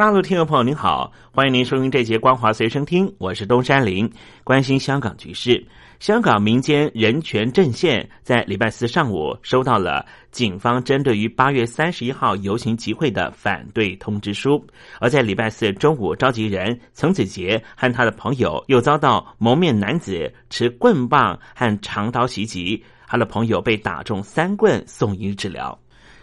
大陆听众朋友您好，欢迎您收听这节光华随身听，我是东山林，关心香港局势。香港民间人权阵线在礼拜四上午收到了警方针对于八月三十一号游行集会的反对通知书，而在礼拜四中午，召集人曾子杰和他的朋友又遭到蒙面男子持棍棒和长刀袭击，他的朋友被打中三棍，送医治疗。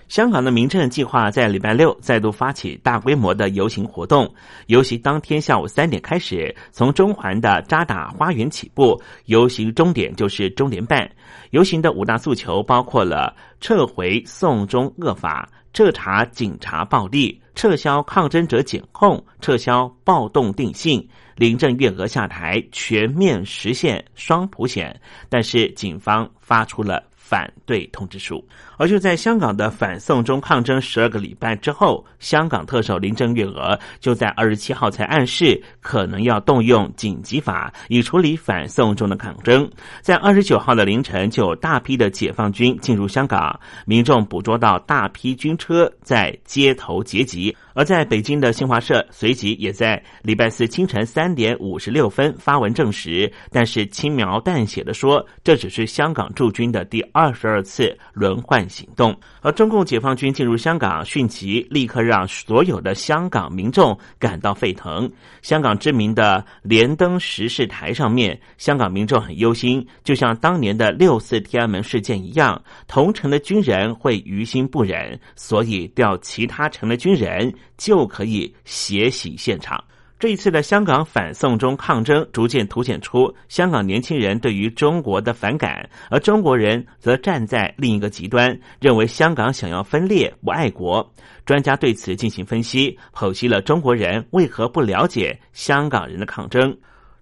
香港的民政计划在礼拜六再度发起大规模的游行活动。游行当天下午三点开始，从中环的渣打花园起步，游行终点就是中联办。游行的五大诉求包括了撤回送中恶法、彻查警察暴力、撤销抗争者检控、撤销暴动定性、林郑月娥下台、全面实现双普选。但是警方发出了反对通知书。而就在香港的反送中抗争十二个礼拜之后，香港特首林郑月娥就在二十七号才暗示，可能要动用紧急法以处理反送中的抗争。在二十九号的凌晨，就有大批的解放军进入香港，民众捕捉到大批军车在街头截击。而在北京的新华社随即也在礼拜四清晨三点五十六分发文证实，但是轻描淡写的说，这只是香港驻军的第二十二次轮换。行动，而中共解放军进入香港，迅即立刻让所有的香港民众感到沸腾。香港知名的连登时事台上面，香港民众很忧心，就像当年的六四天安门事件一样，同城的军人会于心不忍，所以调其他城的军人就可以血洗现场。这一次的香港反送中抗争，逐渐凸显出香港年轻人对于中国的反感，而中国人则站在另一个极端，认为香港想要分裂，不爱国。专家对此进行分析，剖析了中国人为何不了解香港人的抗争。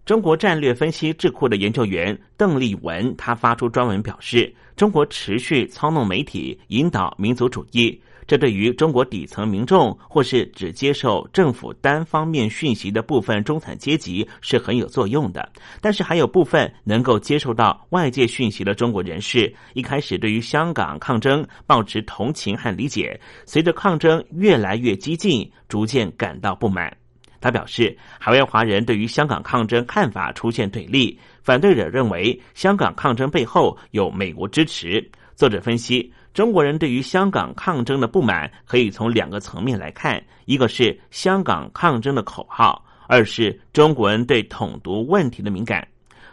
中国战略分析智库的研究员邓立文，他发出专文表示，中国持续操弄媒体，引导民族主义。这对于中国底层民众，或是只接受政府单方面讯息的部分中产阶级是很有作用的。但是，还有部分能够接受到外界讯息的中国人士，一开始对于香港抗争抱持同情和理解，随着抗争越来越激进，逐渐感到不满。他表示，海外华人对于香港抗争看法出现对立，反对者认为香港抗争背后有美国支持。作者分析。中国人对于香港抗争的不满，可以从两个层面来看：一个是香港抗争的口号，二是中国人对统独问题的敏感。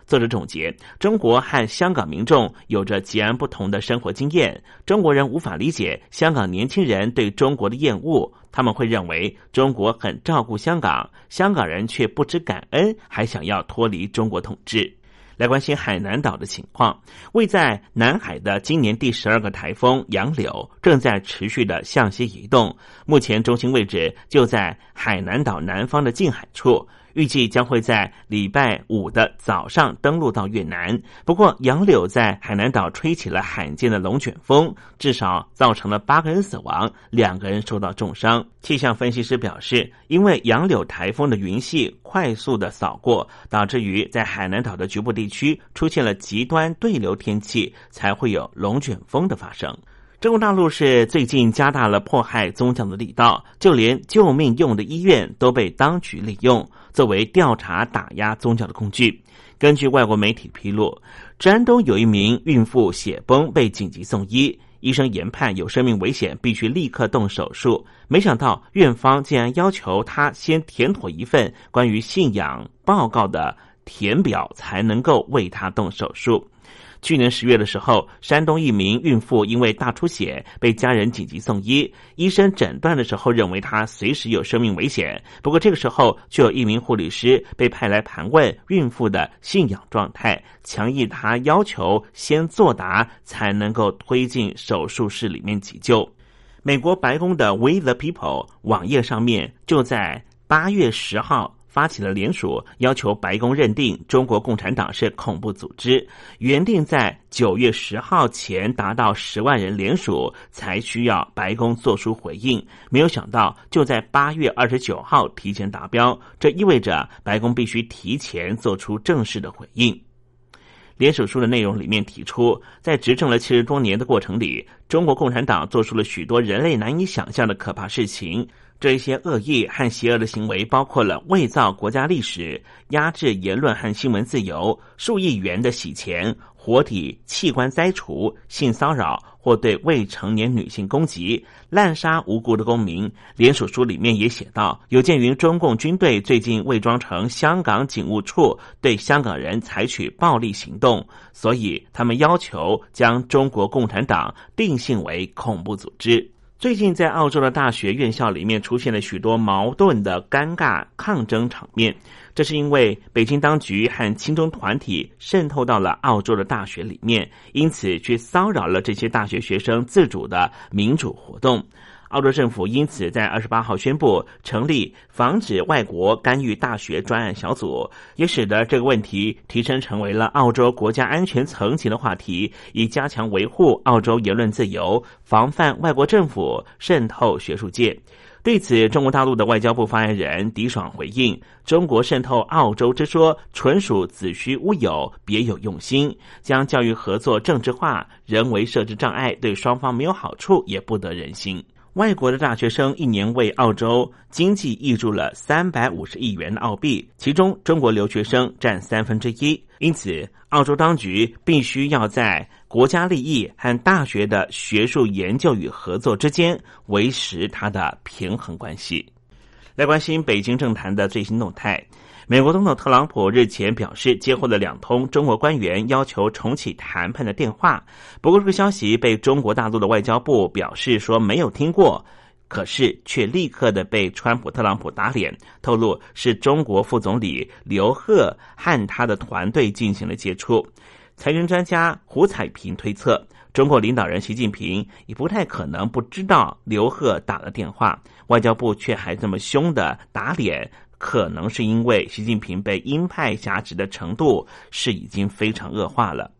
作者总结：中国和香港民众有着截然不同的生活经验，中国人无法理解香港年轻人对中国的厌恶，他们会认为中国很照顾香港，香港人却不知感恩，还想要脱离中国统治。来关心海南岛的情况。位在南海的今年第十二个台风“杨柳”正在持续的向西移动，目前中心位置就在海南岛南方的近海处。预计将会在礼拜五的早上登陆到越南。不过，杨柳在海南岛吹起了罕见的龙卷风，至少造成了八个人死亡，两个人受到重伤。气象分析师表示，因为杨柳台风的云系快速的扫过，导致于在海南岛的局部地区出现了极端对流天气，才会有龙卷风的发生。中国大陆是最近加大了迫害宗教的力道，就连救命用的医院都被当局利用。作为调查打压宗教的工具。根据外国媒体披露，山东有一名孕妇血崩被紧急送医，医生研判有生命危险，必须立刻动手术。没想到院方竟然要求他先填妥一份关于信仰报告的填表，才能够为他动手术。去年十月的时候，山东一名孕妇因为大出血被家人紧急送医，医生诊断的时候认为她随时有生命危险。不过这个时候，就有一名护理师被派来盘问孕妇的信仰状态，强硬她要求先作答才能够推进手术室里面急救。美国白宫的 We the People 网页上面就在八月十号。发起了联署，要求白宫认定中国共产党是恐怖组织。原定在九月十号前达到十万人联署，才需要白宫做出回应。没有想到，就在八月二十九号提前达标，这意味着白宫必须提前做出正式的回应。联署书的内容里面提出，在执政了七十多年的过程里，中国共产党做出了许多人类难以想象的可怕事情。这一些恶意和邪恶的行为，包括了伪造国家历史、压制言论和新闻自由、数亿元的洗钱、活体器官摘除、性骚扰或对未成年女性攻击、滥杀无辜的公民。联署书里面也写到，有鉴于中共军队最近伪装成香港警务处对香港人采取暴力行动，所以他们要求将中国共产党定性为恐怖组织。最近，在澳洲的大学院校里面出现了许多矛盾的尴尬抗争场面。这是因为北京当局和亲中团体渗透到了澳洲的大学里面，因此去骚扰了这些大学学生自主的民主活动。澳洲政府因此在二十八号宣布成立防止外国干预大学专案小组，也使得这个问题提升成为了澳洲国家安全层级的话题，以加强维护澳洲言论自由，防范外国政府渗透学术界。对此，中国大陆的外交部发言人狄爽回应：“中国渗透澳洲之说纯属子虚乌有，别有用心，将教育合作政治化，人为设置障碍，对双方没有好处，也不得人心。”外国的大学生一年为澳洲经济挹注了三百五十亿元的澳币，其中中国留学生占三分之一。因此，澳洲当局必须要在国家利益和大学的学术研究与合作之间维持它的平衡关系。来关心北京政坛的最新动态。美国总统特朗普日前表示，接获了两通中国官员要求重启谈判的电话。不过，这个消息被中国大陆的外交部表示说没有听过，可是却立刻的被川普特朗普打脸，透露是中国副总理刘鹤和他的团队进行了接触。财经专家胡彩平推测，中国领导人习近平也不太可能不知道刘鹤打了电话，外交部却还这么凶的打脸。可能是因为习近平被鹰派挟持的程度是已经非常恶化了。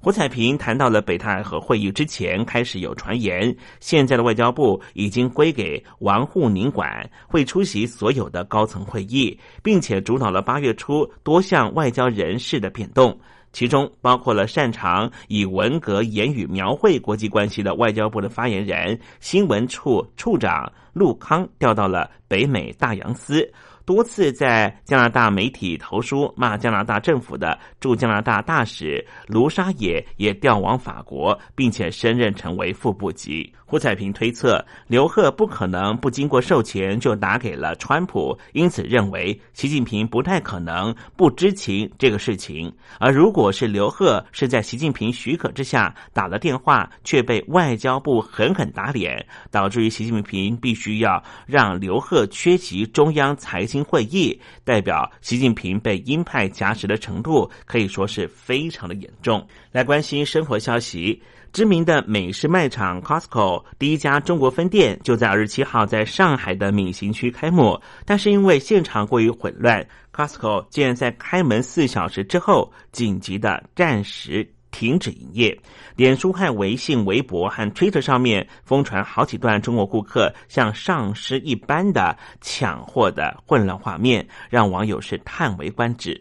胡彩平谈到了北戴河会议之前，开始有传言，现在的外交部已经归给王沪宁管，会出席所有的高层会议，并且主导了八月初多项外交人事的变动。其中包括了擅长以文革言语描绘国际关系的外交部的发言人、新闻处处长陆康调到了北美大洋司。多次在加拿大媒体投书骂加拿大政府的驻加拿大大使卢沙野也调往法国，并且升任成为副部级。胡彩平推测，刘鹤不可能不经过授权就打给了川普，因此认为习近平不太可能不知情这个事情。而如果是刘鹤是在习近平许可之下打了电话，却被外交部狠狠打脸，导致于习近平必须要让刘鹤缺席中央财经会议，代表习近平被鹰派夹持的程度可以说是非常的严重。来关心生活消息。知名的美式卖场 Costco 第一家中国分店就在二十七号在上海的闵行区开幕，但是因为现场过于混乱，Costco 竟然在开门四小时之后紧急的暂时停止营业。脸书和微信、微博和 Twitter 上面疯传好几段中国顾客像丧尸一般的抢货的混乱画面，让网友是叹为观止。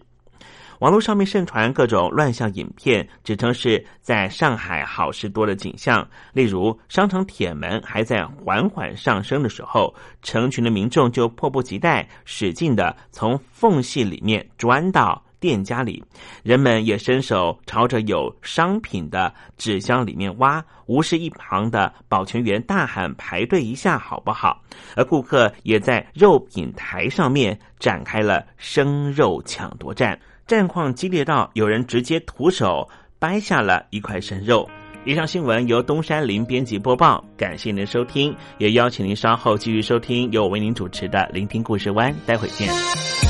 网络上面盛传各种乱象影片，指称是在上海好事多的景象。例如，商场铁门还在缓缓上升的时候，成群的民众就迫不及待、使劲的从缝隙里面钻到店家里。人们也伸手朝着有商品的纸箱里面挖，无视一旁的保全员大喊：“排队一下好不好？”而顾客也在肉品台上面展开了生肉抢夺战。战况激烈到有人直接徒手掰下了一块生肉。以上新闻由东山林编辑播报，感谢您收听，也邀请您稍后继续收听由我为您主持的《聆听故事湾》，待会见。